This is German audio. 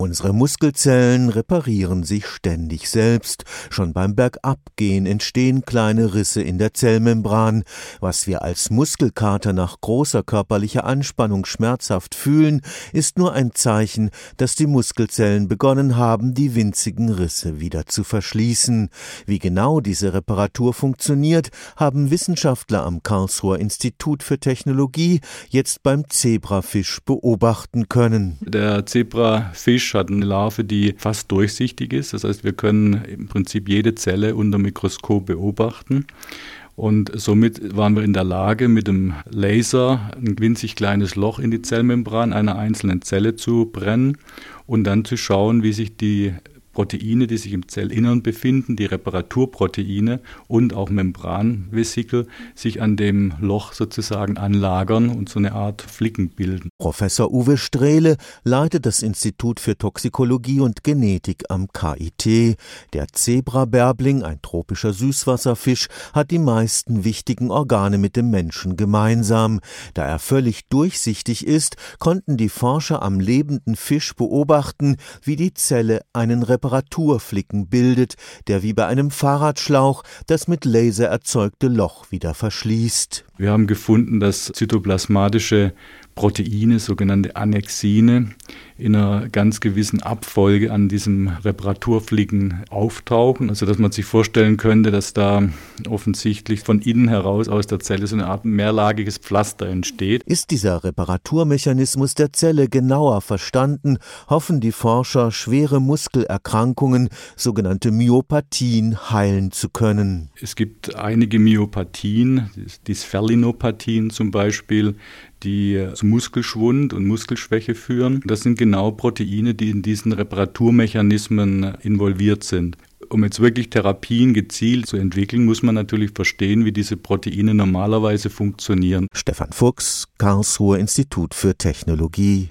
Unsere Muskelzellen reparieren sich ständig selbst. Schon beim Bergabgehen entstehen kleine Risse in der Zellmembran. Was wir als Muskelkater nach großer körperlicher Anspannung schmerzhaft fühlen, ist nur ein Zeichen, dass die Muskelzellen begonnen haben, die winzigen Risse wieder zu verschließen. Wie genau diese Reparatur funktioniert, haben Wissenschaftler am Karlsruher Institut für Technologie jetzt beim Zebrafisch beobachten können. Der Zebrafisch Fisch hat eine Larve, die fast durchsichtig ist. Das heißt, wir können im Prinzip jede Zelle unter Mikroskop beobachten. Und somit waren wir in der Lage, mit dem Laser ein winzig kleines Loch in die Zellmembran einer einzelnen Zelle zu brennen und dann zu schauen, wie sich die Proteine, die sich im Zellinnern befinden, die Reparaturproteine und auch Membranvesikel sich an dem Loch sozusagen anlagern und so eine Art Flicken bilden. Professor Uwe Strehle leitet das Institut für Toxikologie und Genetik am KIT. Der Zebraberbling, ein tropischer Süßwasserfisch, hat die meisten wichtigen Organe mit dem Menschen gemeinsam. Da er völlig durchsichtig ist, konnten die Forscher am lebenden Fisch beobachten, wie die Zelle einen Reparatur Reparaturflicken bildet, der wie bei einem Fahrradschlauch das mit Laser erzeugte Loch wieder verschließt. Wir haben gefunden, dass zytoplasmatische Proteine, sogenannte Annexine, in einer ganz gewissen Abfolge an diesem Reparaturflicken auftauchen. Also dass man sich vorstellen könnte, dass da offensichtlich von innen heraus aus der Zelle so eine Art mehrlagiges Pflaster entsteht. Ist dieser Reparaturmechanismus der Zelle genauer verstanden, hoffen die Forscher, schwere Muskelerkrankungen, sogenannte Myopathien, heilen zu können. Es gibt einige Myopathien, die Sphärlinopathien zum Beispiel, die zu Muskelschwund und Muskelschwäche führen. Das sind genau Proteine, die in diesen Reparaturmechanismen involviert sind. Um jetzt wirklich Therapien gezielt zu entwickeln, muss man natürlich verstehen, wie diese Proteine normalerweise funktionieren. Stefan Fuchs, Karlsruher Institut für Technologie